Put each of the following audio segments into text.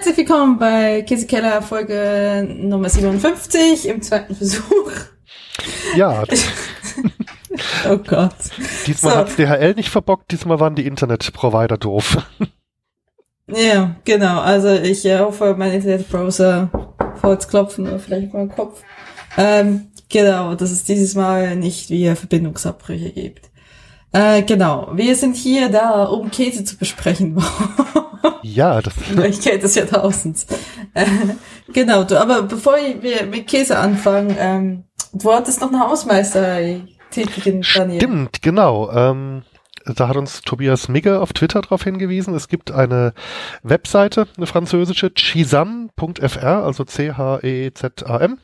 Herzlich willkommen bei Käsekeller Folge Nummer 57 im zweiten Versuch. Ja. oh Gott. Diesmal so. hat's DHL nicht verbockt, diesmal waren die Internetprovider doof. Ja, genau. Also ich äh, hoffe, mein Internetbrowser Holz klopfen oder vielleicht mal Kopf. Ähm, genau, dass es dieses Mal nicht wieder Verbindungsabbrüche gibt. Äh, genau, wir sind hier da, um Käse zu besprechen. ja, das Ich kenne des Jahrtausends. Äh, genau, du, aber bevor wir mit Käse anfangen, ähm, du hattest noch eine Hausmeisterei tätigen, Daniel. Stimmt, genau. Ähm, da hat uns Tobias Migge auf Twitter darauf hingewiesen. Es gibt eine Webseite, eine französische, chisam.fr, also C-H-E-Z-A-M.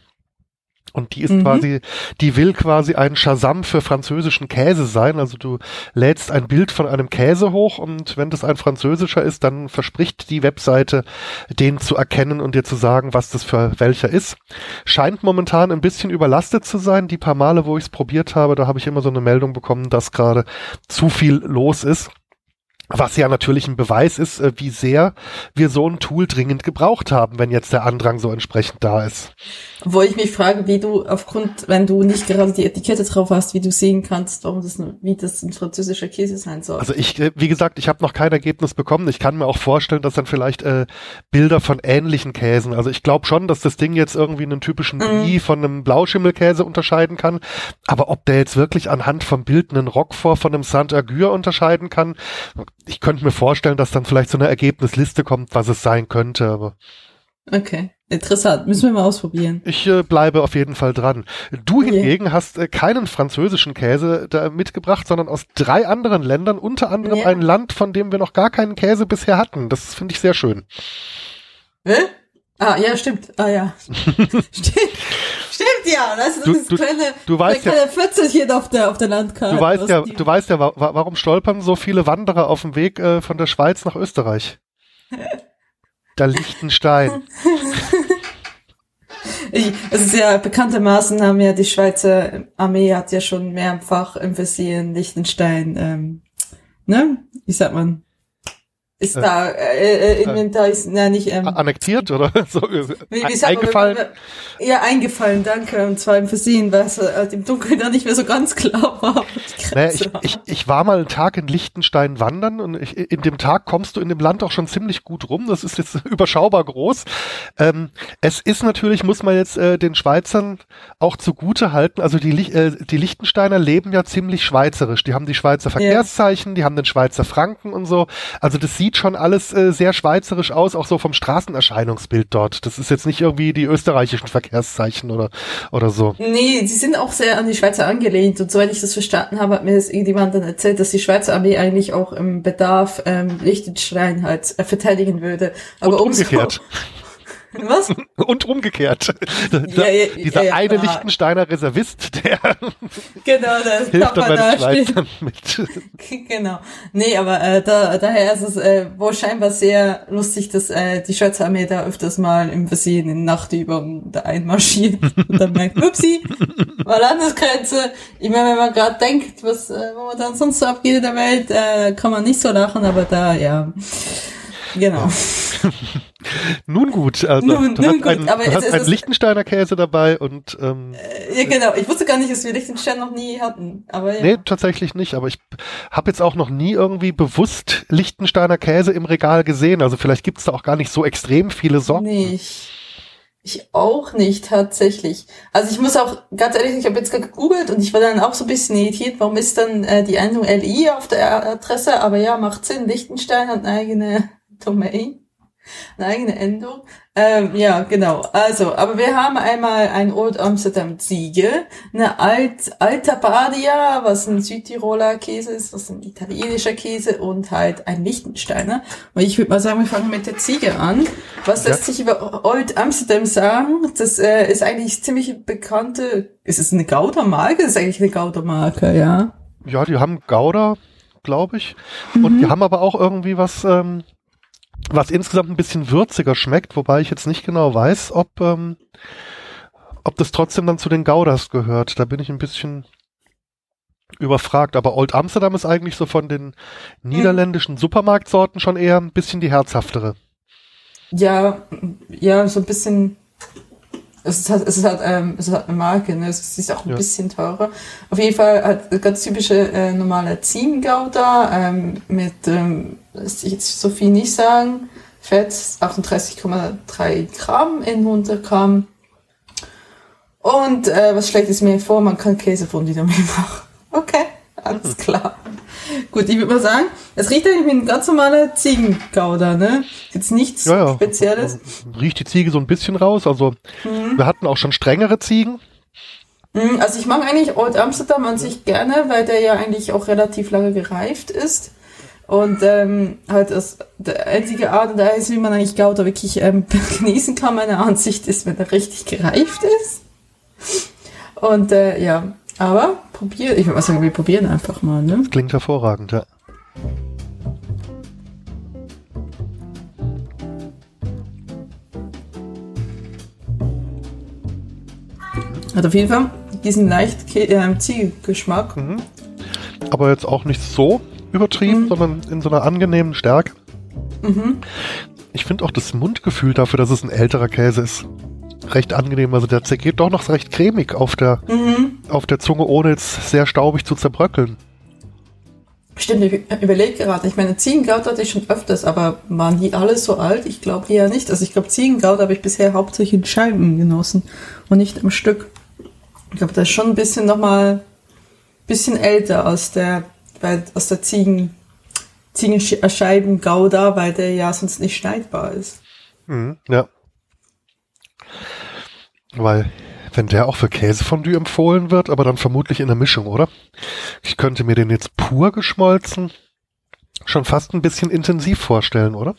Und die ist mhm. quasi, die will quasi ein Shazam für französischen Käse sein. Also du lädst ein Bild von einem Käse hoch und wenn das ein französischer ist, dann verspricht die Webseite, den zu erkennen und dir zu sagen, was das für welcher ist. Scheint momentan ein bisschen überlastet zu sein. Die paar Male, wo ich es probiert habe, da habe ich immer so eine Meldung bekommen, dass gerade zu viel los ist. Was ja natürlich ein Beweis ist, äh, wie sehr wir so ein Tool dringend gebraucht haben, wenn jetzt der Andrang so entsprechend da ist. Wo ich mich frage, wie du aufgrund, wenn du nicht gerade die Etikette drauf hast, wie du sehen kannst, warum das, wie das ein französischer Käse sein soll. Also ich, äh, wie gesagt, ich habe noch kein Ergebnis bekommen. Ich kann mir auch vorstellen, dass dann vielleicht äh, Bilder von ähnlichen Käsen. Also ich glaube schon, dass das Ding jetzt irgendwie einen typischen mhm. von einem Blauschimmelkäse unterscheiden kann. Aber ob der jetzt wirklich anhand vom Bild einen Roquefort von einem Saint-Agur unterscheiden kann, ich könnte mir vorstellen, dass dann vielleicht so eine Ergebnisliste kommt, was es sein könnte, aber. Okay. Interessant, müssen wir mal ausprobieren. Ich äh, bleibe auf jeden Fall dran. Du okay. hingegen hast äh, keinen französischen Käse da mitgebracht, sondern aus drei anderen Ländern, unter anderem ja. ein Land, von dem wir noch gar keinen Käse bisher hatten. Das finde ich sehr schön. Hä? Ah, ja, stimmt. Ah, ja. stimmt. Stimmt, ja. Das ist du, das kleine, du weißt kleine ja, 14 hier auf der, auf der Landkarte. Du weißt ja, du weißt ja, wa warum stolpern so viele Wanderer auf dem Weg äh, von der Schweiz nach Österreich? da Liechtenstein. ich, es ist ja bekanntermaßen haben ja die Schweizer Armee hat ja schon mehrfach im Visier Liechtenstein, ähm, ne? Wie sagt man? Ist äh, da äh, äh, Inventar ist na nicht ähm, annektiert oder so wie, wie eingefallen? man, ja eingefallen danke und zwar im Versehen weil es äh, im Dunkeln da nicht mehr so ganz klar war naja, ich, ich, ich war mal einen Tag in Liechtenstein wandern und ich, in dem Tag kommst du in dem Land auch schon ziemlich gut rum. Das ist jetzt überschaubar groß. Ähm, es ist natürlich muss man jetzt äh, den Schweizern auch zugute halten. Also die äh, die Liechtensteiner leben ja ziemlich schweizerisch. Die haben die Schweizer Verkehrszeichen ja. die haben den Schweizer Franken und so. Also das sieht sieht schon alles äh, sehr schweizerisch aus, auch so vom Straßenerscheinungsbild dort. Das ist jetzt nicht irgendwie die österreichischen Verkehrszeichen oder, oder so. Nee, sie sind auch sehr an die Schweizer angelehnt. Und soweit ich das verstanden habe, hat mir das irgendjemand dann erzählt, dass die Schweizer Armee eigentlich auch im Bedarf ähm, Liechtenstein halt äh, verteidigen würde. Aber umgekehrt. Was? Und umgekehrt. Ja, ja, Dieser ja, eine Lichtensteiner Reservist, der genau, der hilft dann bei den Schweizern mit. Genau. Nee, aber äh, da, daher ist es äh, wohl scheinbar sehr lustig, dass äh, die Schweizer Armee da öfters mal im Versehen in Nachtübungen da einmarschiert und dann merkt, upsi, war Landesgrenze. Ich meine, wenn man gerade denkt, was äh, momentan sonst so abgeht in der Welt, äh, kann man nicht so lachen, aber da, ja. Genau. nun gut, also nun, du nun hast, einen, aber du hast einen Lichtensteiner Käse dabei und ähm, äh, ja genau. Ich wusste gar nicht, dass wir Lichtenstein noch nie hatten. Aber ja. Nee, tatsächlich nicht. Aber ich habe jetzt auch noch nie irgendwie bewusst Lichtensteiner Käse im Regal gesehen. Also vielleicht gibt es da auch gar nicht so extrem viele Sorten. Nicht. Ich auch nicht, tatsächlich. Also ich muss auch, ganz ehrlich, ich habe jetzt gegoogelt und ich war dann auch so ein bisschen irritiert, warum ist dann äh, die Endung LI auf der Adresse, aber ja, macht Sinn, Lichtenstein hat eine eigene Domain. Eine eigene Endung. Ähm, ja, genau. Also, aber wir haben einmal ein Old Amsterdam Ziege, eine Alt, Alta Badia, was ein Südtiroler Käse ist, was ein italienischer Käse und halt ein Lichtensteiner. Und ich würde mal sagen, wir fangen mit der Ziege an. Was ja. lässt sich über Old Amsterdam sagen? Das äh, ist eigentlich ziemlich bekannte, ist es eine Gouda-Marke? Das ist eigentlich eine Gouda-Marke, ja. Ja, die haben Gouda, glaube ich. Mhm. Und die haben aber auch irgendwie was, ähm, was insgesamt ein bisschen würziger schmeckt, wobei ich jetzt nicht genau weiß, ob, ähm, ob das trotzdem dann zu den Goudas gehört. Da bin ich ein bisschen überfragt. Aber Old Amsterdam ist eigentlich so von den niederländischen Supermarktsorten schon eher ein bisschen die herzhaftere. Ja, ja, so ein bisschen. Es ist halt, es ist halt, ähm, es ist halt eine Marke, ne? Es ist auch ein Ja. bisschen teurer. Auf jeden Fall halt ganz typische äh, normale Ziehengouda ähm, mit, ähm, lässt sich jetzt so viel nicht sagen, Fett 38,3 Gramm in 100 Gramm. Und äh, was schlägt es mir vor? Man kann Käsefondue damit machen. Okay, alles klar. Gut, ich würde mal sagen, es riecht eigentlich wie ein ganz normaler Ziegengouda, ne? Jetzt nichts Ja, ja. Spezielles. Riecht die Ziege so ein bisschen raus. Also wir hatten auch schon strengere Ziegen. Mm, Also ich mag eigentlich Old Amsterdam an sich gerne, weil der ja eigentlich auch relativ lange gereift ist. Und ähm, halt das der einzige Art und Weise, wie man eigentlich Gouda wirklich ähm, genießen kann, meiner Ansicht ist, wenn er richtig gereift ist. Und äh, ja, aber probier, ich würde mal sagen, wir probieren einfach mal, ne? Klingt hervorragend, ja. Hat auf jeden Fall diesen leicht Kä- ähm, Ziegegeschmack. Aber jetzt auch nicht so übertrieben, Mhm. sondern in so einer angenehmen Stärke. Ich finde auch das Mundgefühl dafür, dass es ein älterer Käse ist, recht angenehm. Also der zergeht doch noch recht cremig auf der, Mhm. auf der Zunge, ohne jetzt sehr staubig zu zerbröckeln. Stimmt, ich überlege gerade. Ich meine, Ziegengouda hatte ich schon öfters, aber waren die alle so alt? Ich glaube eher nicht. Also ich glaube, Ziegengouda habe ich bisher hauptsächlich in Scheiben genossen und nicht am Stück. Ich glaube, das ist schon ein bisschen nochmal, bisschen älter als der, weil, aus der Ziegen, Ziegenscheiben Gouda, weil der ja sonst nicht schneidbar ist. Mhm, ja. Weil, wenn der auch für Käsefondue empfohlen wird, aber dann vermutlich in der Mischung, oder? Ich könnte mir den jetzt pur geschmolzen schon fast ein bisschen intensiv vorstellen, oder?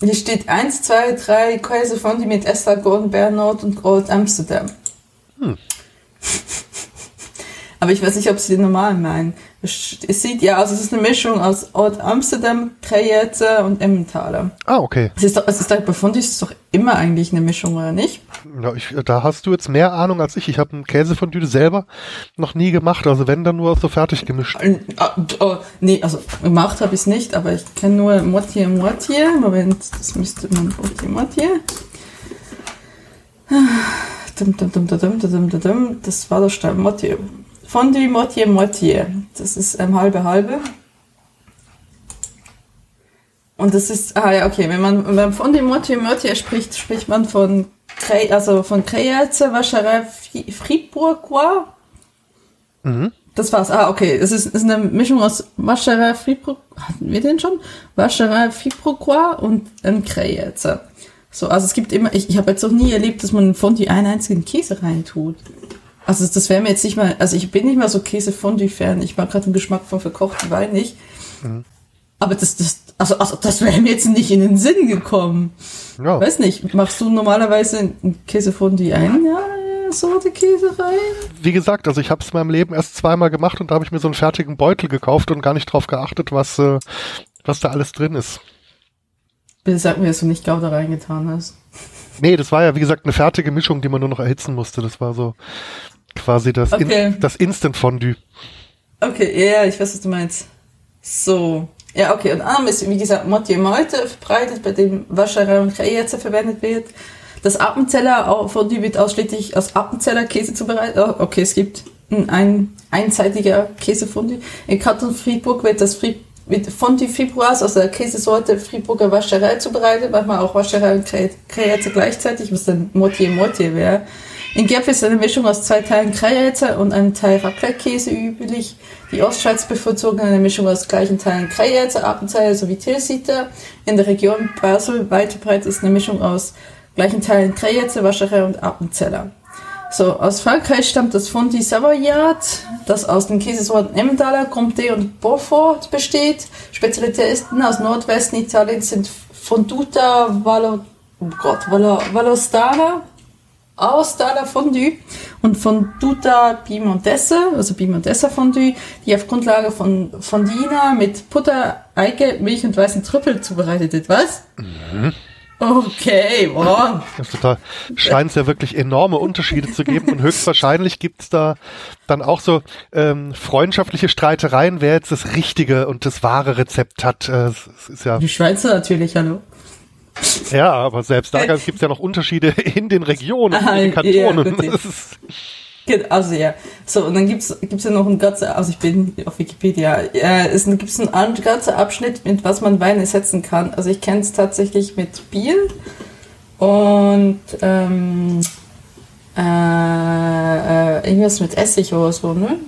Hier steht 1, 2, 3 Käsefondue mit Estragon, Bernard und Old Amsterdam. Hm. Aber ich weiß nicht, ob sie den normalen meinen. Es sieht ja aus, es ist eine Mischung aus Old Amsterdam, Krejetse und Emmentaler. Ah, okay. Es ist doch, es ist doch, bei Fondue ist es doch immer eigentlich eine Mischung, oder nicht? Ja, ich, da hast du jetzt mehr Ahnung als ich. Ich habe einen Käsefondue selber noch nie gemacht. Also wenn, dann nur so fertig gemischt. Ah, Oh, nee, also gemacht habe ich es nicht, aber ich kenne nur Moitié Moitié. Moment, das müsste man dum, dum, dum. Das war der Stein Moitié. Fondue Moitié Moitié. Das ist ähm, halbe halbe. Und das ist, ah ja, okay, wenn man beim Fondue Moitié Moitié spricht, spricht man von Cre also von Vacherin Fri- Fribourgois. Mhm. Das war's. Ah, okay. Es ist, ist eine Mischung aus Vacherin Fribourg, hatten wir den schon? Vacherin Fribourgois und ein Créaze. So, also es gibt immer, ich, ich habe jetzt noch nie erlebt, dass man in Fondue einen einzigen Käse reintut. Also das wäre mir jetzt nicht mal, also ich bin nicht mal so Käse-Fondue-Fan. Ich mag gerade den Geschmack von verkochten Wein nicht. Aber das, das, also, also das wäre mir jetzt nicht in den Sinn gekommen. Ja. Weiß nicht, machst du normalerweise ein Käsefondue ein? Ja, Sorte Käse rein? Wie gesagt, also ich habe es in meinem Leben erst zweimal gemacht und da habe ich mir so einen fertigen Beutel gekauft und gar nicht drauf geachtet, was, äh, was da alles drin ist. Bitte sag mir, dass du nicht Gouda reingetan hast. Nee, das war ja, wie gesagt, eine fertige Mischung, die man nur noch erhitzen musste. Das war so quasi das, Okay. In, das Instant Fondue. Okay, ja, ich weiß, was du meinst. So. Ja, okay. Und Arm ist, wie gesagt, Moitié Meute verbreitet, bei dem Wascherer und Kreierze verwendet wird. Das Appenzeller Fondue wird ausschließlich aus Appenzeller Käse zubereitet. Oh, okay, es gibt ein, ein einseitiger Käsefondue. In Kanton Fribourg wird das Fri mit Fondue Friboise aus der Käsesorte Friburger Wascherei zubereitet, manchmal auch Wascherei und Kre- Kreierze gleichzeitig, was dann Moitié Moitié wäre. In Gerb ist eine Mischung aus zwei Teilen Kreierze und einem Teil Raclette-Käse üblich. Die Ostschweiz bevorzugen eine Mischung aus gleichen Teilen Kreierze, Appenzeller sowie Tilsiter. In der Region Basel weit verbreitet ist eine Mischung aus gleichen Teilen Kreierze, Wascherei und Appenzeller. So, aus Frankreich stammt das Fondue Savoyard, das aus den Käsesorten Emmentaler, Comté und Beaufort besteht. Spezialitäten aus Nordwesten Italiens sind Fonduta, Valo, oh Gott, Valo, Valostana, Aostana Fondue und Fonduta Piemontese, also Piemontesa Fondue, die auf Grundlage von Fondina mit Butter, Eike, Milch und weißen Trüffel zubereitet wird. Was? Okay, wow. Also da scheint es ja wirklich enorme Unterschiede zu geben und höchstwahrscheinlich gibt es da dann auch so ähm, freundschaftliche Streitereien, wer jetzt das richtige und das wahre Rezept hat. Äh, es ist ja Die Schweizer natürlich, hallo. Ja, aber selbst da gibt es ja noch Unterschiede in den Regionen, in den Kantonen. Ja, also ja, so und dann gibt's gibt's ja noch ein ganzer, also ich bin auf Wikipedia, äh, es gibt einen ganzen Abschnitt, mit was man Wein ersetzen kann. Also ich kenne es tatsächlich mit Bier und ähm, äh, äh, irgendwas mit Essig oder so, ne?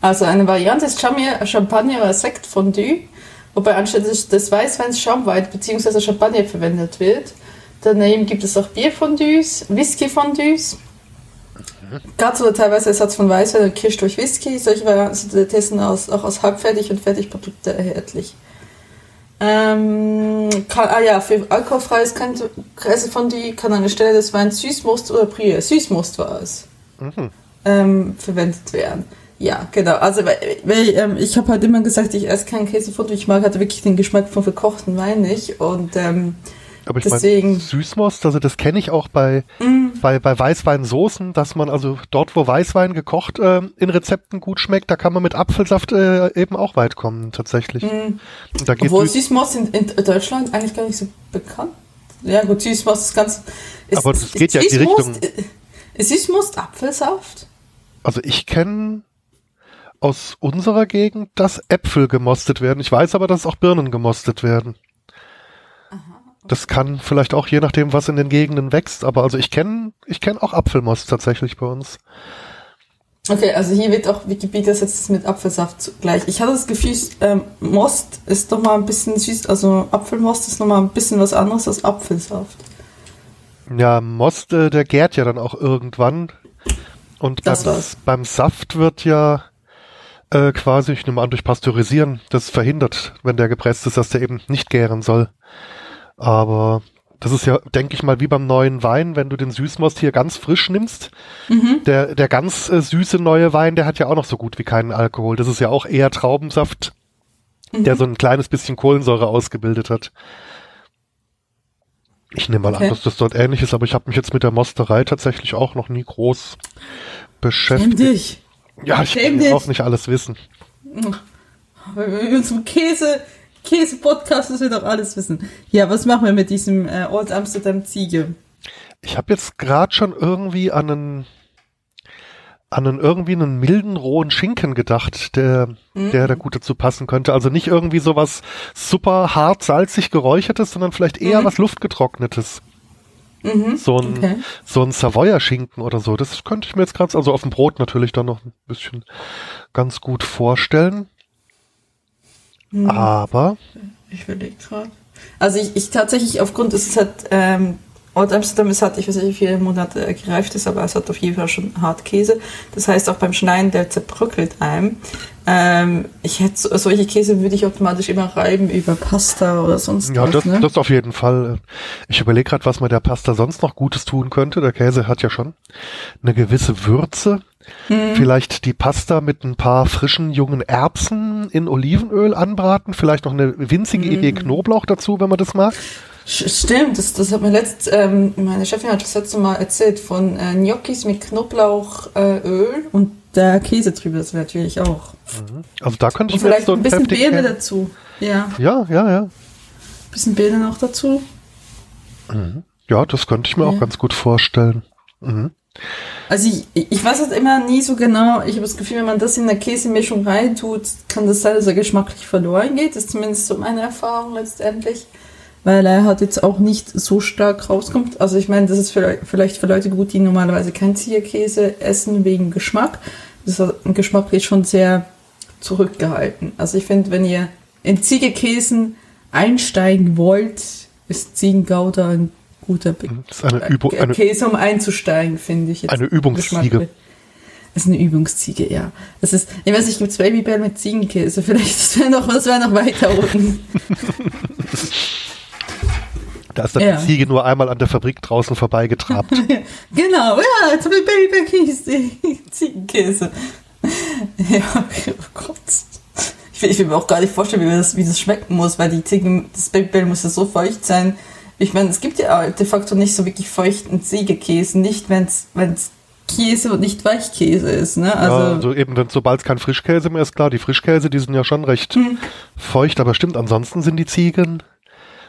Also eine Variante ist Champagner oder Sekt Fondue, wobei anstatt des Weißweins Schaumwein bzw. Champagner verwendet wird. Daneben gibt es auch Bierfondues, Whisky-Fondues Gerade so teilweise Ersatz von Weißwein und Kirsch durch Whisky. Solche Varianten sind testen aus, auch aus halbfertig und Fertigprodukte erhältlich. Ähm, kann, ah ja, für alkoholfreies Käsefondue kann an der Stelle des Weins Süßmust oder Brühe, Süßmust war es, mhm. ähm, verwendet werden. Ja, genau. Also weil, ähm, ich habe halt immer gesagt, ich esse keinen Käsefondue. Ich mag halt wirklich den Geschmack von verkochten Wein nicht. Und ähm, aber ich meine, Süßmost, also das kenne ich auch bei, mm. bei, bei Weißweinsoßen, dass man also dort, wo Weißwein gekocht äh, in Rezepten gut schmeckt, da kann man mit Apfelsaft äh, eben auch weit kommen, tatsächlich. Mm. Da geht Obwohl Süßmost in, in, Deutschland eigentlich gar nicht so bekannt. Ja gut, Süßmost ist ganz... Ist, Aber das geht ja in die Richtung... Ist Süßmost Apfelsaft? Also ich kenne aus unserer Gegend, dass Äpfel gemostet werden. Ich weiß aber, dass auch Birnen gemostet werden. Das kann vielleicht auch je nachdem, was in den Gegenden wächst, aber also ich kenne ich kenn auch Apfelmost tatsächlich bei uns. Okay, also hier wird auch Wikipedia setzt es mit Apfelsaft gleich. Ich hatte das Gefühl, ähm, Most ist noch mal ein bisschen süß, also Apfelmost ist noch mal ein bisschen was anderes als Apfelsaft. Ja, Most, äh, der gärt ja dann auch irgendwann. Und beim, beim, Saft wird ja äh, quasi, ich nehme an, durch Pasteurisieren, das verhindert, wenn der gepresst ist, dass der eben nicht gären soll. Aber das ist ja, denke ich mal, wie beim neuen Wein, wenn du den Süßmost hier ganz frisch nimmst. Mhm. Der, der ganz äh, süße neue Wein, der hat ja auch noch so gut wie keinen Alkohol. Das ist ja auch eher Traubensaft, mhm. der so ein kleines bisschen Kohlensäure ausgebildet hat. Ich nehme mal okay. an, dass das dort ähnlich ist, aber ich habe mich jetzt mit der Mosterei tatsächlich auch noch nie groß beschäftigt. Dich. Ja, ich Schäm will auch nicht alles wissen. Wenn wir uns um Käse, Käse-Podcast, das wir doch alles wissen. Ja, was machen wir mit diesem äh, Old Amsterdam Ziege? Ich habe jetzt gerade schon irgendwie an einen an einen irgendwie einen milden rohen Schinken gedacht, der mhm. der da gut dazu passen könnte. Also nicht irgendwie sowas super hart salzig geräuchertes, sondern vielleicht eher mhm. was luftgetrocknetes. Mhm. So ein okay. so ein Savoyer Schinken oder so. Das könnte ich mir jetzt gerade also auf dem Brot natürlich dann noch ein bisschen ganz gut vorstellen. Hm. Aber. Ich überlege gerade. Also ich, ich tatsächlich aufgrund, es ist halt, ähm, Old Amsterdam ist halt, ich weiß nicht, wie viele Monate gereift ist, aber es hat auf jeden Fall schon hart Käse. Das heißt auch beim Schneiden, der zerbröckelt einem. Ähm, ich hätte solche Käse würde ich automatisch immer reiben über Pasta oder sonst ja, was. Ja, das, ne? das auf jeden Fall. Ich überlege gerade, was man der Pasta sonst noch Gutes tun könnte. Der Käse hat ja schon eine gewisse Würze. Hm. Vielleicht die Pasta mit ein paar frischen jungen Erbsen in Olivenöl anbraten. Vielleicht noch eine winzige hm. Idee Knoblauch dazu, wenn man das mag. Stimmt, das, das hat mir letzt, ähm, meine Chefin hat das letzte Mal erzählt von äh, Gnocchis mit Knoblauchöl äh, und der Käse drüber, wäre natürlich auch. Mhm. Also da könnte ich und vielleicht so ein bisschen Beere dazu. Ja. Ja, ja, ja. Ein bisschen Beere noch dazu. Mhm. Ja, das könnte ich mir ja. auch ganz gut vorstellen. Mhm. Also ich, ich weiß es immer nie so genau. Ich habe das Gefühl, wenn man das in der Käsemischung reintut, kann das sein, dass er geschmacklich verloren geht. Das ist zumindest so meine Erfahrung letztendlich. Weil er halt jetzt auch nicht so stark rauskommt. Also ich meine, das ist vielleicht für Leute gut, die normalerweise kein Zierkäse essen wegen Geschmack. Das ist geschmacklich schon sehr zurückgehalten. Also ich finde, wenn ihr in Ziegekäsen einsteigen wollt, ist Ziegengouda ein guter Be mhm. das ist eine Übung, eine, Käse, um einzusteigen, finde ich. Jetzt eine Übungsziege. Das ist eine Übungsziege, ja. Das ist, ich weiß nicht, gibt es Babybell mit Ziegenkäse? Vielleicht, das wäre noch, das noch weiter unten. Da ist dann ja. die Ziege nur einmal an der Fabrik draußen vorbeigetrabt. genau, ja, jetzt habe ich Babybell Ziegenkäse. Ja, oh Gott. Ich will, ich will, mir auch gar nicht vorstellen, wie das, wie das schmecken muss, weil die Ziegen, das Babybell muss ja so feucht sein, ich meine, es gibt ja de facto nicht so wirklich feuchten Ziegekäse, nicht wenn es Käse und nicht Weichkäse ist. Ne? Also, ja, also eben, wenn sobald es kein Frischkäse mehr ist, klar, die Frischkäse, die sind ja schon recht hm. feucht, aber stimmt, ansonsten sind die Ziegen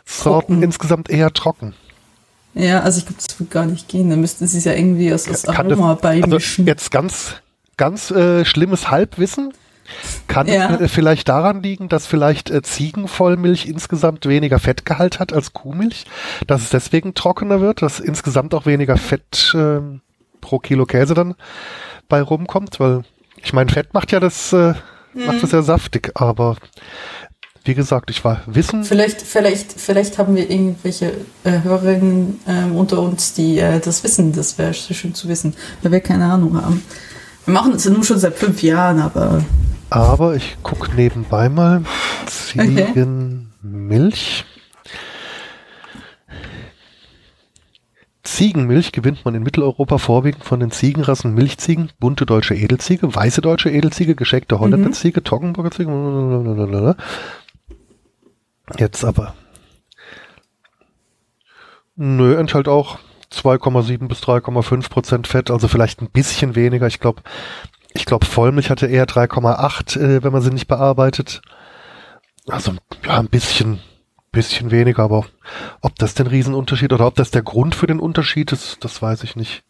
Sorten insgesamt eher trocken. Ja, also ich glaube, das wird gar nicht gehen. Da müssten sie es ja irgendwie aus, aus Kann Aroma das, also beimischen. jetzt ganz, ganz äh, schlimmes Halbwissen. Kann Ja. es äh, vielleicht daran liegen, dass vielleicht äh, Ziegenvollmilch insgesamt weniger Fettgehalt hat als Kuhmilch, dass es deswegen trockener wird, dass insgesamt auch weniger Fett ähm, pro Kilo Käse dann bei rumkommt, weil ich meine, Fett macht ja das, äh, macht das ja saftig, aber wie gesagt, ich war Wissen, Vielleicht, vielleicht, vielleicht haben wir irgendwelche äh, Hörerinnen ähm, unter uns, die äh, das wissen. Das wäre so schön zu wissen, weil wir keine Ahnung haben. Wir machen das ja nur schon seit fünf Jahren, aber aber ich guck nebenbei mal Ziegenmilch. Ziegenmilch gewinnt man in Mitteleuropa vorwiegend von den Ziegenrassen Milchziegen, bunte deutsche Edelziege, weiße deutsche Edelziege, gescheckte Holländer Mhm. Ziege, Toggenburger Ziege. blablabla. Jetzt aber. Nö, enthält auch 2,7 bis 3,5 Prozent Fett, also vielleicht ein bisschen weniger. Ich glaube, ich glaube, Vollmilch hatte eher 3,8, äh, wenn man sie nicht bearbeitet. Also ja, ein bisschen, bisschen weniger, aber ob das den Riesenunterschied oder ob das der Grund für den Unterschied ist, das weiß ich nicht.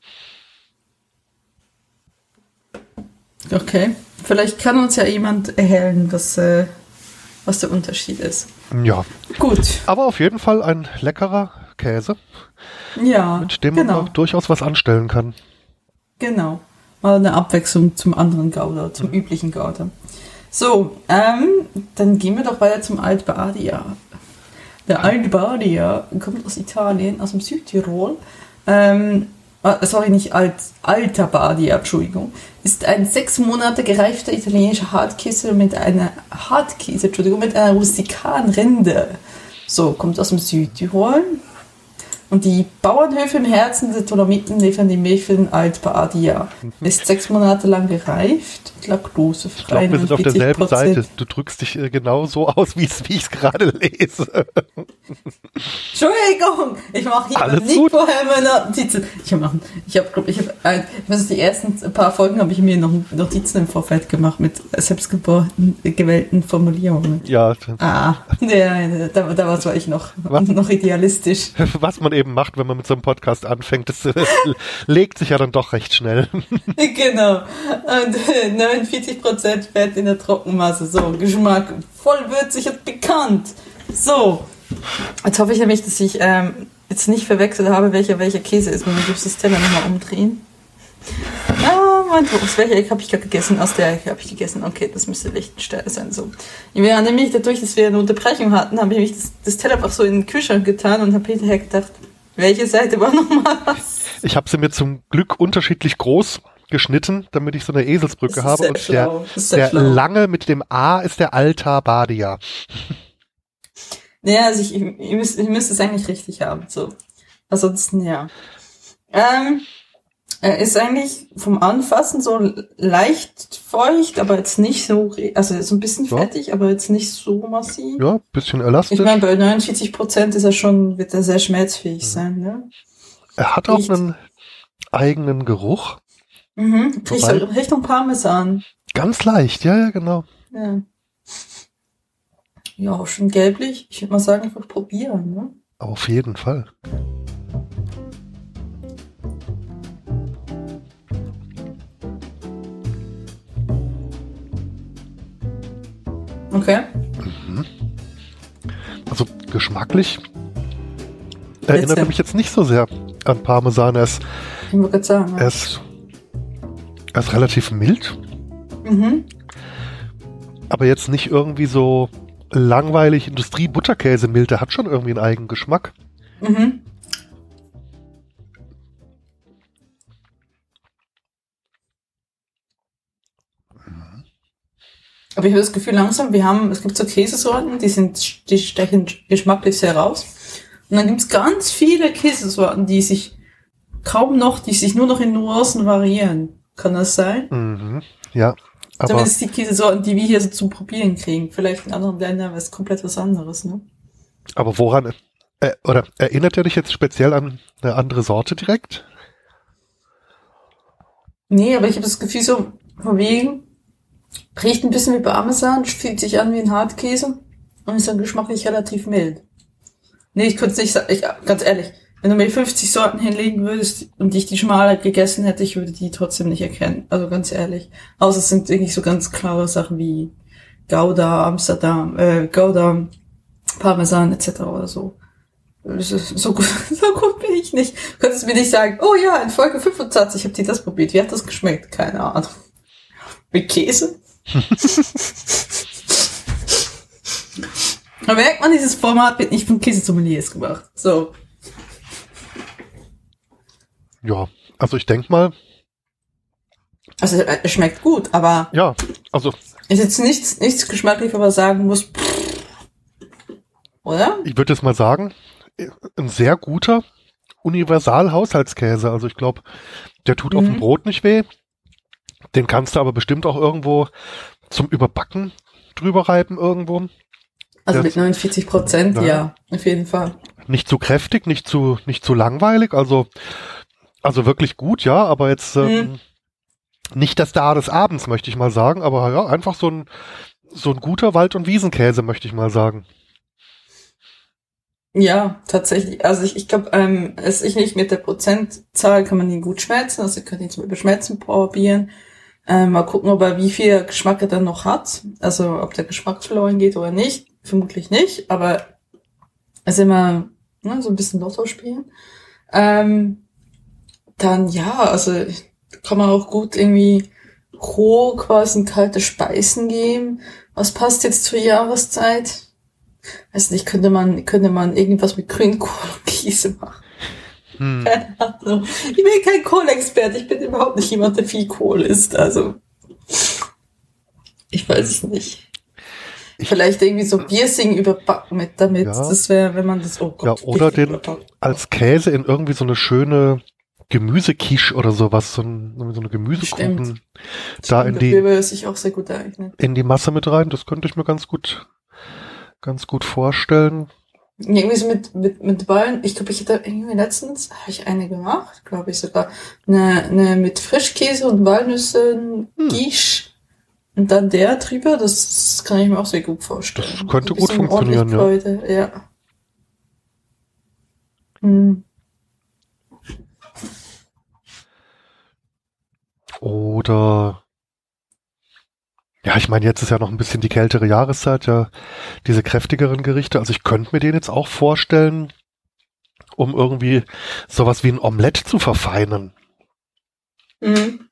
okay. Vielleicht kann uns ja jemand erhellen, was, äh, was der Unterschied ist. Ja, Gut. aber auf jeden Fall ein leckerer Käse, Ja, mit dem man genau, auch durchaus was anstellen kann. genau. Mal eine Abwechslung zum anderen Gouda, zum üblichen Gouda. So, ähm, dann gehen wir doch weiter zum Altbadia. Der Altbadia kommt aus Italien, aus dem Südtirol. Ähm, äh, sorry, nicht Alt, Alta Badia, Entschuldigung. Ist ein sechs Monate gereifter italienischer Hartkäse mit einer Hartkäse, Entschuldigung, mit einer rustikalen Rinde. So, kommt aus dem Südtirol. Und die Bauernhöfe im Herzen der Dolomiten liefern die Milch für den Altbadia. Ist sechs Monate lang gereift, Ich laktosefrei. glaube, wir sind auf derselben 49%. Seite. Du drückst dich äh, genau so aus, wie ich es gerade lese. Entschuldigung, ich mache hier Alles nicht gut. vorher meine Notizen. Ich habe, ich habe, ich, habe, ich die ersten paar Folgen habe ich mir noch Notizen im Vorfeld gemacht mit selbstgeboren gewählten Formulierungen. Ja, Ah, ja, da, da war ich noch, Was? noch idealistisch. was man eben macht, wenn man mit so einem Podcast anfängt, das, äh, legt sich ja dann doch recht schnell. genau. Und äh, 49% Fett in der Trockenmasse. So, Geschmack voll würzig und bekannt. So. Jetzt hoffe ich nämlich, dass ich ähm, jetzt nicht verwechselt habe, welcher welcher Käse ist. Wenn wir das Teller nochmal umdrehen. Ah, mein aus welcher Ecke habe ich gerade gegessen? Aus der Ecke habe ich gegessen. Okay, das müsste Lichtenstein sein. So. Ja, nämlich dadurch, dass wir eine Unterbrechung hatten, habe ich mich das, das Teller einfach so in den Kühlschrank getan und habe hinterher gedacht, welche Seite war nochmal was? Ich habe sie mir zum Glück unterschiedlich groß geschnitten, damit ich so eine Eselsbrücke habe. Und der, der lange mit dem A ist der Altar Badia. Naja, also ich, ich, müsste, ich müsste es eigentlich richtig haben. So. Ansonsten, ja. Ähm, er ist eigentlich vom Anfassen so leicht feucht, aber jetzt nicht so, also so ein bisschen Ja. fettig, aber jetzt nicht so massiv. Ja, bisschen elastisch. Ich meine, bei 49 Prozent ist er schon, wird er sehr schmerzfähig Mhm. sein, ne? er hat auch riecht- einen eigenen Geruch. Mhm. Riecht so Richtung Parmesan. Ganz leicht, ja, ja, genau. Ja. Ja, auch schon gelblich. Ich würde mal sagen, einfach probieren, ne? Auf jeden Fall. Okay. Also geschmacklich erinnert Letzte. mich jetzt nicht so sehr an Parmesan. Er ist, sagen. er ist, er ist relativ mild, Mhm. aber jetzt nicht irgendwie so langweilig Industrie-Butterkäse mild. Der hat schon irgendwie einen eigenen Geschmack. Mhm. Aber ich habe das Gefühl langsam, wir haben, es gibt so Käsesorten, die sind, die stechen geschmacklich sehr raus. Und dann gibt es ganz viele Käsesorten, die sich kaum noch, die sich nur noch in Nuancen variieren. Kann das sein? Mhm. Ja, aber Zumindest die Käsesorten, die wir hier so zum Probieren kriegen. Vielleicht in anderen Ländern wäre es komplett was anderes, ne? Aber woran, äh, oder erinnert er dich jetzt speziell an eine andere Sorte direkt? Nee, aber ich habe das Gefühl so, von wegen, riecht ein bisschen wie Parmesan, fühlt sich an wie ein Hartkäse und ist dann geschmacklich relativ mild. Nee, ich könnte es nicht sagen. Ich, ganz ehrlich, wenn du mir 50 Sorten hinlegen würdest und ich die schon mal gegessen hätte, ich würde die trotzdem nicht erkennen. Also ganz ehrlich. Außer es sind irgendwie so ganz klare Sachen wie Gouda, Amsterdam, äh, Gouda, Parmesan etc. oder so. So gut, so gut bin ich nicht. Du könntest mir nicht sagen, oh ja, in Folge 25 habt ihr das probiert. Wie hat das geschmeckt? Keine Ahnung. Mit Käse? Da merkt man, dieses Format wird nicht von Käsesommeliers gemacht. So. Ja, also ich denke mal. Also es schmeckt gut, aber. Ja, also. Ist jetzt nichts, nichts geschmacklich, wo man sagen muss. Oder? Ich würde jetzt mal sagen, ein sehr guter Universal-Haushaltskäse. Also ich glaube, der tut mhm. auf dem mhm. Brot nicht weh. Den kannst du aber bestimmt auch irgendwo zum Überbacken drüber reiben irgendwo. Also mit 49 Prozent, ja. ja, auf jeden Fall. Nicht zu kräftig, nicht zu, nicht zu langweilig, also, also wirklich gut, ja, aber jetzt ähm, mhm. nicht das da des Abends, möchte ich mal sagen, aber ja, einfach so ein, so ein guter Wald- und Wiesenkäse, möchte ich mal sagen. Ja, tatsächlich. Also ich, ich glaube, ähm, es ich nicht mit der Prozentzahl kann man ihn gut schmelzen. Also ich kann ihn zum Überschmelzen probieren. Ähm, mal gucken, ob er wie viel Geschmack er dann noch hat. Also ob der Geschmack verloren geht oder nicht. Vermutlich nicht, aber ist immer ne, so ein bisschen Lotto spielen. Ähm, dann ja, also kann man auch gut irgendwie roh quasi in kalte Speisen geben. Was passt jetzt zur Jahreszeit? Weiß nicht, könnte man, könnte man irgendwas mit Grünkohl und Käse machen. Hm. Ich bin kein Kohlexperte, ich bin überhaupt nicht jemand, der viel Kohl isst, also. Ich weiß es nicht. Vielleicht irgendwie so Piercing überbacken mit damit. Ja. Das wäre, wenn man das, oh Gott. Ja, oder den als Käse in irgendwie so eine schöne Gemüsequiche oder sowas, so, ein, so eine Gemüsekuchen Stimmt. da Stimmt, in die, sich auch sehr gut eignen. in die Masse mit rein. Das könnte ich mir ganz gut, ganz gut vorstellen. Irgendwie so mit, mit, mit Ballen. Ich glaube, ich hatte irgendwie letztens, habe ich eine gemacht, glaube ich sogar, eine, eine mit Frischkäse und Walnüssen hm. Quiche und dann der drüber, das kann ich mir auch sehr gut vorstellen. Das könnte gut funktionieren, ja. Leute, ja. Hm. Oder ja, ich meine, jetzt ist ja noch ein bisschen die kältere Jahreszeit, ja, diese kräftigeren Gerichte. Also ich könnte mir den jetzt auch vorstellen, um irgendwie sowas wie ein Omelett zu verfeinern. Mhm.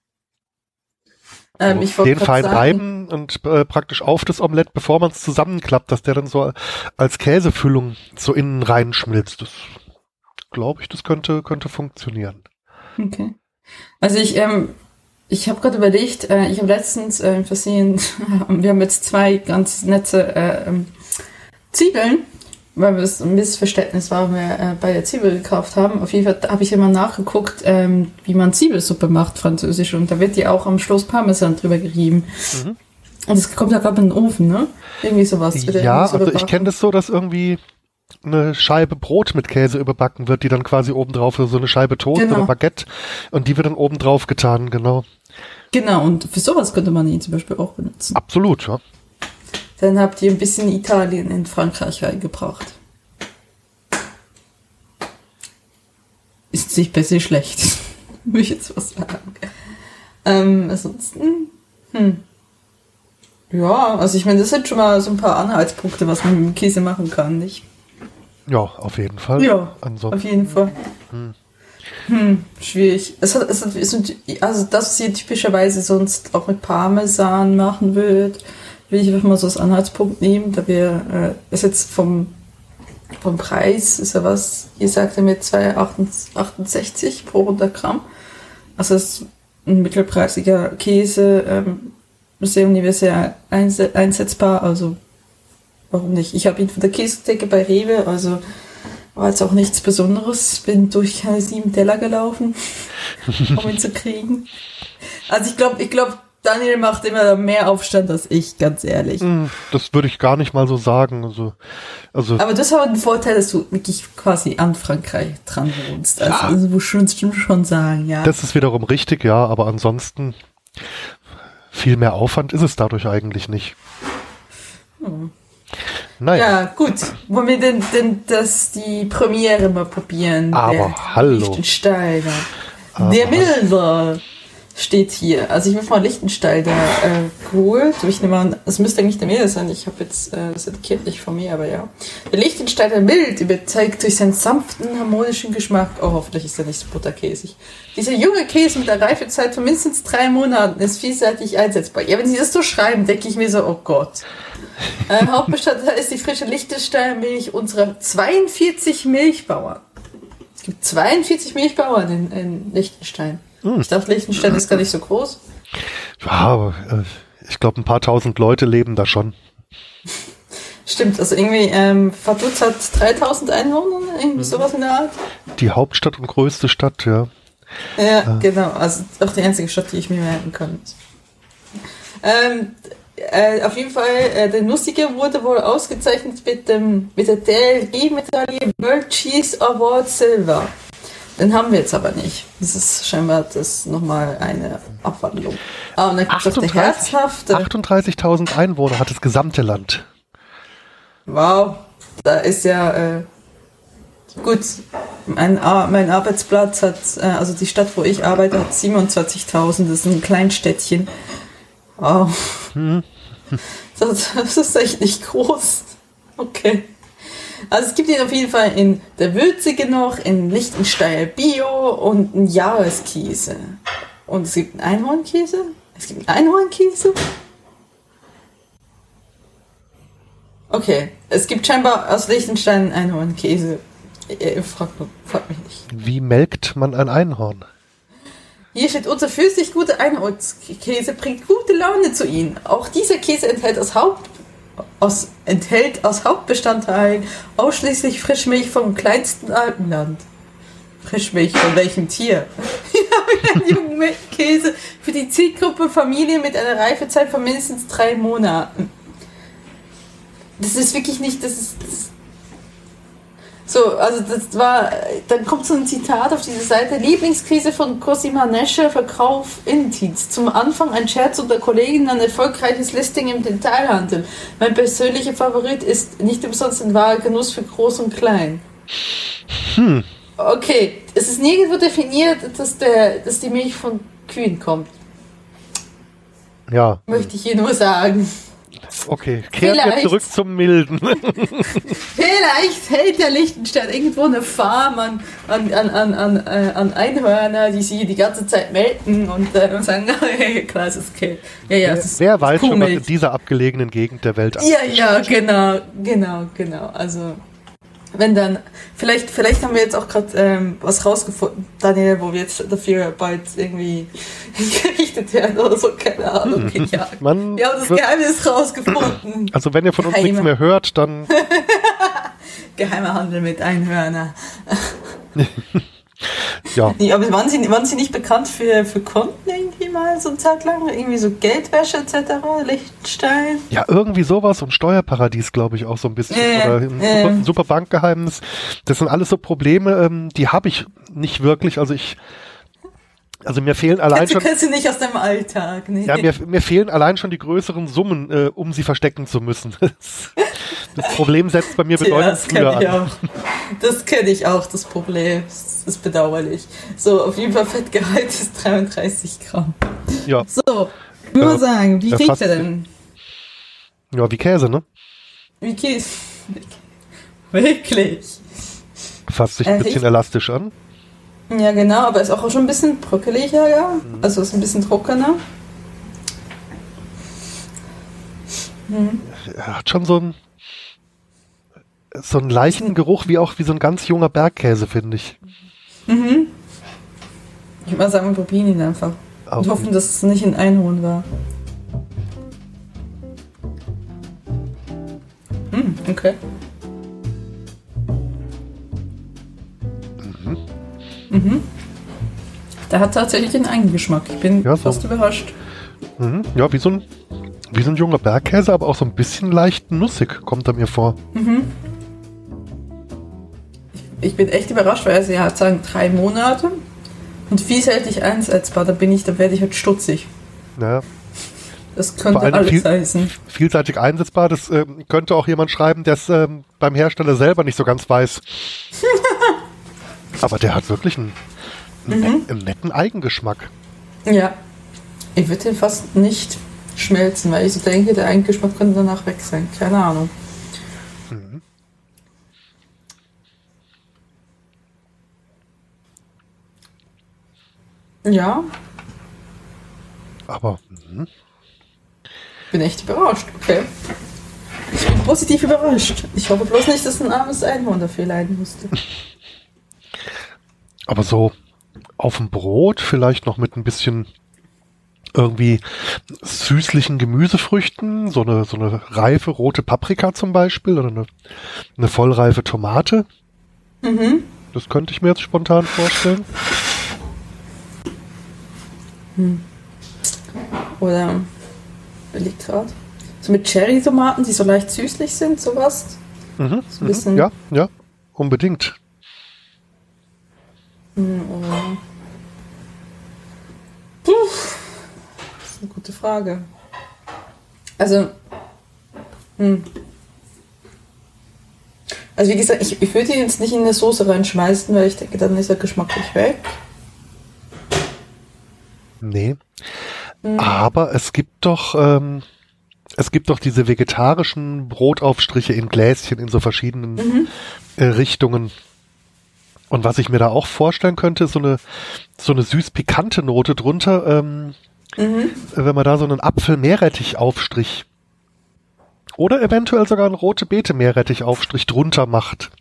Ähm, ich den fein sagen, reiben und äh, praktisch auf das Omelett, bevor man es zusammenklappt, dass der dann so als Käsefüllung so innen reinschmilzt. Das glaube ich, das könnte, könnte funktionieren. Okay. Also ich, ähm, ich habe gerade überlegt, äh, ich habe letztens äh, versehen, wir haben jetzt zwei ganz nette äh, ähm, Zwiebeln weil es ein Missverständnis war, wir äh, bei der Zwiebel gekauft haben. Auf jeden Fall habe ich immer nachgeguckt, ähm, wie man Zwiebelsuppe macht, französisch. Und da wird die auch am Schluss Parmesan drüber gerieben. Mhm. Und es kommt ja gerade in den Ofen, ne? Irgendwie sowas. Ja, so also ich kenne das so, dass irgendwie eine Scheibe Brot mit Käse überbacken wird, die dann quasi obendrauf so eine Scheibe Toast genau. oder Baguette und die wird dann obendrauf getan, genau. Genau, und für sowas könnte man ihn zum Beispiel auch benutzen. Absolut, ja. Dann habt ihr ein bisschen Italien in Frankreich reingebracht. Ist nicht besser schlecht. Würde ich jetzt was sagen. Ähm, ansonsten, hm. Ja, also ich meine, das sind schon mal so ein paar Anhaltspunkte, was man mit dem Käse machen kann, nicht? Ja, auf jeden Fall. Ja, Ansonsten, auf jeden Fall. Hm. Hm, schwierig. Es hat, es hat, es also das, was ihr typischerweise sonst auch mit Parmesan machen würdet, will ich einfach mal so als Anhaltspunkt nehmen, da wir, äh, das jetzt vom, vom Preis ist ja was, ihr sagt ja mit 2,68 pro 100 Gramm. Also das ist ein mittelpreisiger Käse, ähm, sehr universell einsetzbar, also warum nicht? Ich habe ihn von der Käsedecke bei Rewe, also war jetzt auch nichts Besonderes. Bin durch sieben Teller gelaufen, um ihn zu kriegen. Also ich glaube, ich glaube, Daniel macht immer mehr Aufstand als ich, ganz ehrlich. Hm, das würde ich gar nicht mal so sagen. Also, also Aber das hat den Vorteil, dass du wirklich quasi an Frankreich dran wohnst. Also, ja. also muss schon, schon sagen, ja. Das ist wiederum richtig, ja, aber ansonsten viel mehr Aufwand ist es dadurch eigentlich nicht. Hm. Naja. Ja, gut. Wollen wir denn, denn das, die Premiere mal probieren? Aber Der hallo. Lichtensteiner. Aber Der Milder steht hier. Also ich habe mal Lichtensteiner äh, geholt. Ich nehme an, es müsste eigentlich der Milder sein. Ich habe jetzt äh, das Etikett nicht von mir, aber ja. Der Lichtensteiner Mild überzeugt durch seinen sanften, harmonischen Geschmack. Oh, hoffentlich ist er nicht so butterkäsig. Dieser junge Käse mit einer Reifezeit von mindestens drei Monaten ist vielseitig einsetzbar. Ja, wenn Sie das so schreiben, denke ich mir so, oh Gott. Äh, Hauptbestandteil ist die frische Liechtensteiner Milch unserer 42 Milchbauern. Es gibt 42 Milchbauern in, in Liechtenstein. Ich dachte, Liechtenstein ist gar nicht so groß. Ja, aber äh, ich glaube, ein paar tausend Leute leben da schon. Stimmt, also irgendwie, ähm, Vaduz hat 3000 Einwohner, irgendwie sowas in der Art. Die Hauptstadt und größte Stadt, ja. Ja, genau. Also auch die einzige Stadt, die ich mir merken kann. Ähm, äh, auf jeden Fall, äh, der Nussige wurde wohl ausgezeichnet mit, dem, mit der DLG-Medaille World Cheese Award Silver. Den haben wir jetzt aber nicht. Das ist scheinbar das nochmal eine Abwandlung. Ah, und dann gibt es auch der 38 herzhafte. 38.000 Einwohner hat das gesamte Land. Wow, da ist ja äh, gut. Mein, mein Arbeitsplatz hat, äh, also die Stadt, wo ich arbeite, hat 27.000. Das ist ein Kleinstädtchen. Wow. Das, das ist echt nicht groß. Okay. Also es gibt ihn auf jeden Fall in der Würzige noch, in Lichtenstein Bio und einen Jahreskäse. Und es gibt einen Einhornkäse. Es gibt einen Einhornkäse. Okay, es gibt scheinbar aus Liechtenstein einen Einhornkäse. Äh, Frag, frag mich nicht. Wie melkt man ein Einhorn? Hier steht, unser sich guter Einhornkäse bringt gute Laune zu Ihnen. Auch dieser Käse enthält aus, Haupt, aus, enthält aus Hauptbestandteilen ausschließlich Frischmilch vom kleinsten Alpenland. Frischmilch von welchem Tier? Ja, einen jungen Milchkäse für die Zielgruppe Familie mit einer Reifezeit von mindestens drei Monaten. Das ist wirklich nicht, das ist, das so, also das war, dann kommt so ein Zitat auf diese Seite. Lieblingskrise von Cosima Nescher, Verkauf Innendienst. Zum Anfang ein Scherz unter Kollegen, ein erfolgreiches Listing im Detailhandel. Mein persönlicher Favorit ist nicht umsonst ein wahrer Genuss für groß und klein. Hm. Okay, es ist nirgendwo definiert, dass, der, dass die Milch von Kühen kommt. Ja, Möchte ich hier nur sagen. Okay. Kehren wir zurück zum Milden. Vielleicht hält der Lichtenstein irgendwo eine Farm an, an, an, an, an, äh, an Einhörner, die sie die ganze Zeit melken und, äh, und sagen, klar, es ist okay. Ja, ja, ist Wer weiß schon, was in dieser abgelegenen Gegend der Welt Ja, ja, genau, genau, genau. Also, wenn dann, vielleicht, vielleicht haben wir jetzt auch gerade ähm, was rausgefunden, Daniel, wo wir jetzt dafür bald irgendwie gerichtet werden oder so, keine Ahnung. Ja. Man Wir haben das Geheimnis rausgefunden. Also wenn ihr von uns Geheime. nichts mehr hört, dann Geheimer Handel mit Einhörner. ja. Nee, aber waren sie, waren sie nicht bekannt für, für Konten irgendwie mal so eine Zeit lang? Irgendwie so Geldwäsche etc., Liechtenstein? Ja, irgendwie sowas und Steuerparadies, glaube ich, auch so ein bisschen. Äh, Oder ein äh. super, super Bankgeheimnis. Das sind alles so Probleme, ähm, die habe ich nicht wirklich. Also ich, also mir fehlen allein du, schon, du nicht aus deinem Alltag, ne? ja, mir, mir fehlen allein schon die größeren Summen, äh, um sie verstecken zu müssen. Das, Problem setzt bei mir bedeutend das kenne früher ich an. auch. Das kenne ich auch, das Problem. Das ist bedauerlich. So, auf jeden Fall Fettgehalt ist 33 Gramm. Ja, So, ich Ja, mal sagen, wie ja, kriegt er denn? ja, wie Käse, ne? Wie geht's? Wirklich? Fasst sich Äh, ein bisschen ich- elastisch an. Ja, genau, aber ist auch schon ein bisschen bröckeliger, ja. Also ist ein bisschen trockener. Er hat schon so einen, so einen leichten Geruch, wie auch wie so ein ganz junger Bergkäse, finde ich. Ich würde mal sagen, wir probieren ihn einfach. Auch Und hoffen, dass es nicht ein Einhorn war. Hm, okay. Mhm. Der hat tatsächlich einen Eigengeschmack. Ich bin Ja, so. fast überrascht. Mhm. Ja, wie so ein wie so ein junger Bergkäse, aber auch so ein bisschen leicht nussig kommt er mir vor. Ich bin echt überrascht, weil sie hat sagen drei Monate und vielseitig einsetzbar. Da bin ich, da werde ich halt stutzig. Ja. Das könnte alles viel, heißen. Vielseitig einsetzbar. Das äh, könnte auch jemand schreiben, der es äh, beim Hersteller selber nicht so ganz weiß. Aber der hat wirklich einen, einen, mhm. netten Eigengeschmack. Ja. Ich würde den fast nicht schmelzen, weil ich so denke, der Eigengeschmack könnte danach weg sein. Keine Ahnung. Mhm. Ja. Aber. Mh. Bin echt überrascht, okay. Ich bin positiv überrascht. Ich hoffe bloß nicht, dass ein armes Einhorn dafür leiden musste. Aber so auf dem Brot, vielleicht noch mit ein bisschen irgendwie süßlichen Gemüsefrüchten, so eine, so eine reife rote Paprika zum Beispiel oder eine, eine vollreife Tomate. Mhm. Das könnte ich mir jetzt spontan vorstellen. Hm. Oder belegt gerade. So mit Cherry-Tomaten, die so leicht süßlich sind, sowas. Mhm, so ein bisschen. Ja, ja, unbedingt. Hm, oder Puh, das ist eine gute Frage. Also, hm. Also wie gesagt, ich, ich würde ihn jetzt nicht in eine Soße reinschmeißen, weil ich denke, dann ist er geschmacklich weg. Nee. Mhm. Aber es gibt doch, ähm, es gibt doch diese vegetarischen Brotaufstriche in Gläschen in so verschiedenen mhm. äh, Richtungen. Und was ich mir da auch vorstellen könnte, ist so eine, so eine süß-pikante Note drunter, ähm, mhm. wenn man da so einen Apfel-Meerrettich-Aufstrich oder eventuell sogar einen rote Beete Meerrettich-Aufstrich drunter macht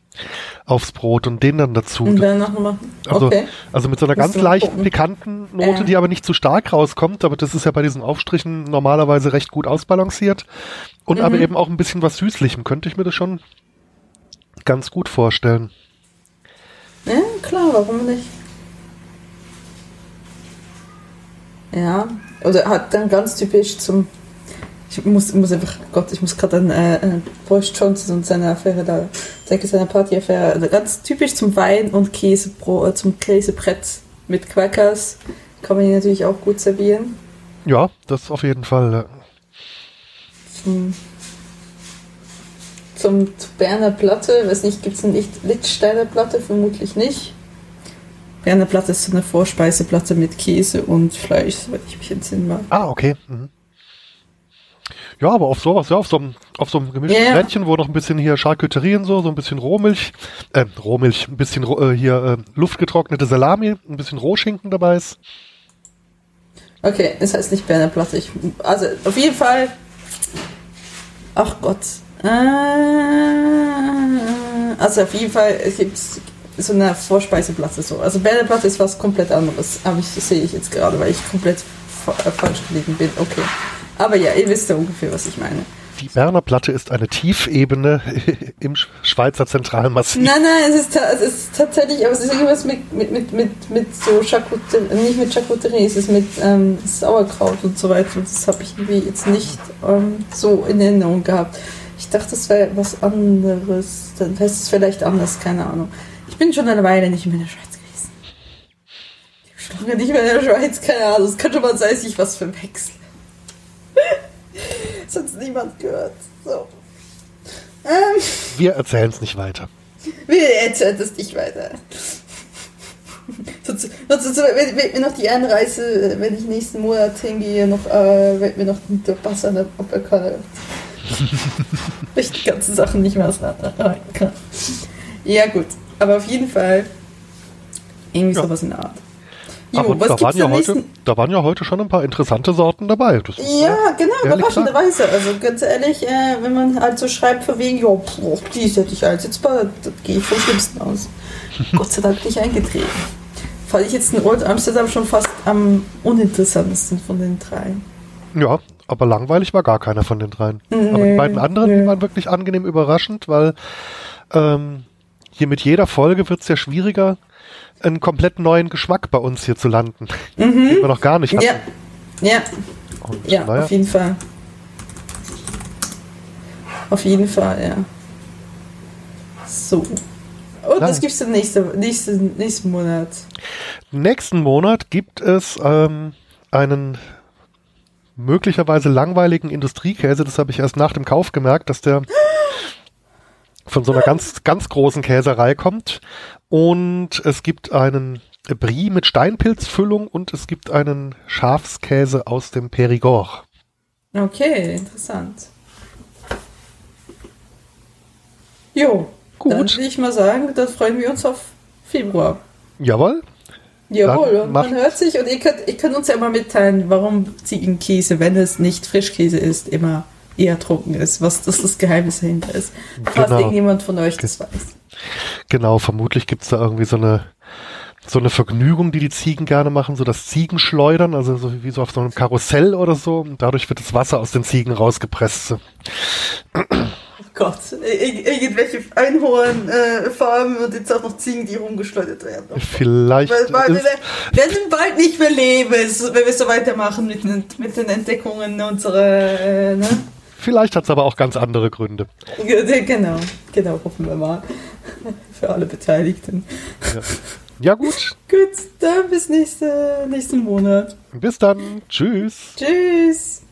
aufs Brot und den dann dazu. Und dann noch mal. Also, okay. also mit so einer ganz leicht gucken. pikanten Note, äh. die aber nicht zu stark rauskommt, aber das ist ja bei diesen Aufstrichen normalerweise recht gut ausbalanciert. Und mhm. aber eben auch ein bisschen was Süßlichem, könnte ich mir das schon ganz gut vorstellen. Ja, klar, warum nicht? Ja, oder hat dann ganz typisch zum. Ich muss, muss einfach, Gott, ich muss gerade an äh, Boris Johnson und seine Affäre da, denke seine Partyaffäre, also ganz typisch zum Wein und Käsebro, äh, zum Käsebrett mit Quackers kann man ihn natürlich auch gut servieren. Ja, das auf jeden Fall. Zum zum Berner Platte, weiß nicht, gibt es eine Lichtsteiner Platte? Vermutlich nicht. Berner Platte ist so eine Vorspeiseplatte mit Käse und Fleisch, soweit ich mich entsinne. Ah, okay. Mhm. Ja, aber auf sowas, ja, auf so einem, auf so einem gemischten yeah. Rädchen, wo noch ein bisschen hier Charcuterie und so, so ein bisschen Rohmilch, äh, Rohmilch, ein bisschen äh, hier äh, luftgetrocknete Salami, ein bisschen Rohschinken dabei ist. Okay, das heißt nicht Berner Platte. Ich, also auf jeden Fall. Ach Gott, Ah, also auf jeden Fall gibt es so eine Vorspeiseplatte so. Also Bernerplatte ist was komplett anderes, aber ich sehe ich jetzt gerade, weil ich komplett äh, falsch gelegen bin. Okay. Aber ja, ihr wisst ja ungefähr, was ich meine. Die Berner Platte ist eine Tiefebene im Schweizer Zentralmassiv. Nein, nein, es ist, es ist tatsächlich, aber es ist irgendwas mit, mit, mit, mit, mit so Charcuterie, nicht mit Charcuterie, es ist mit ähm, Sauerkraut und so weiter. Und das habe ich irgendwie jetzt nicht ähm, so in Erinnerung gehabt. Ich dachte, es wäre was anderes. Dann heißt es vielleicht anders, keine Ahnung. Ich bin schon eine Weile nicht mehr in der Schweiz gewesen. Ich bin schon lange nicht mehr in der Schweiz, keine Ahnung. Es könnte man sein, dass ich was verwechsel. hat niemand gehört. So. Ähm. Wir erzählen es nicht weiter. Wir erzählen es nicht weiter. Sonst, sonst wird, wird, mir noch die Anreise, wenn ich nächsten Monat hingehe, noch, äh, wird mir noch der Pass an der Opferkanne ich die ganzen Sachen nicht mehr ausleiten kann. Ja, gut. Aber auf jeden Fall irgendwie ja. sowas in der Art. Jo, Aber da waren, ja heute, da waren ja heute schon ein paar interessante Sorten dabei. Das ja, genau, überraschenderweise. Also ganz ehrlich, äh, wenn man halt so schreibt, von wegen, pff, die hätte ich einsetzbar, da gehe ich vom Schlimmsten aus. Gott sei Dank nicht eingetreten. Fand ich jetzt in Old Amsterdam schon fast am uninteressantesten von den drei. Ja, aber langweilig war gar keiner von den dreien. Nee, aber die beiden anderen, nee. die waren wirklich angenehm überraschend, weil ähm, hier mit jeder Folge wird es ja schwieriger, einen komplett neuen Geschmack bei uns hier zu landen, mhm. den wir noch gar nicht hatten. Ja, ja, ja naja. auf jeden Fall. Auf jeden Fall, ja. So. Und Nein. das gibt es nächste, nächste, nächsten Monat. Nächsten Monat gibt es ähm, einen möglicherweise langweiligen Industriekäse, das habe ich erst nach dem Kauf gemerkt, dass der von so einer ganz, ganz großen Käserei kommt. Und es gibt einen Brie mit Steinpilzfüllung und es gibt einen Schafskäse aus dem Perigord. Okay, interessant. Jo, gut. Dann würde ich mal sagen, dann freuen wir uns auf Februar. Jawohl. Jawohl, und man hört sich und ihr könnt, ihr könnt uns ja mal mitteilen, warum Ziegenkäse, wenn es nicht Frischkäse ist, immer eher trocken ist, was das, das Geheimnis dahinter ist. Falls genau. irgendjemand von euch das weiß. Genau, vermutlich gibt es da irgendwie so eine so eine Vergnügung, die die Ziegen gerne machen, so das Ziegenschleudern, also so wie so auf so einem Karussell oder so. Und dadurch wird das Wasser aus den Ziegen rausgepresst. Gott, Ir irgendwelche Einhornfarben äh, und jetzt auch noch Ziegen, die rumgeschleudert werden. Vielleicht. Weil, weil wir werden bald nicht mehr leben, wenn wir so weitermachen mit, mit den Entdeckungen unserer. Äh, ne? Vielleicht hat es aber auch ganz andere Gründe. Genau, genau, hoffen wir mal. Für alle Beteiligten. Ja, ja gut. gut, dann bis nächste, nächsten Monat. Bis dann. Tschüss. Tschüss.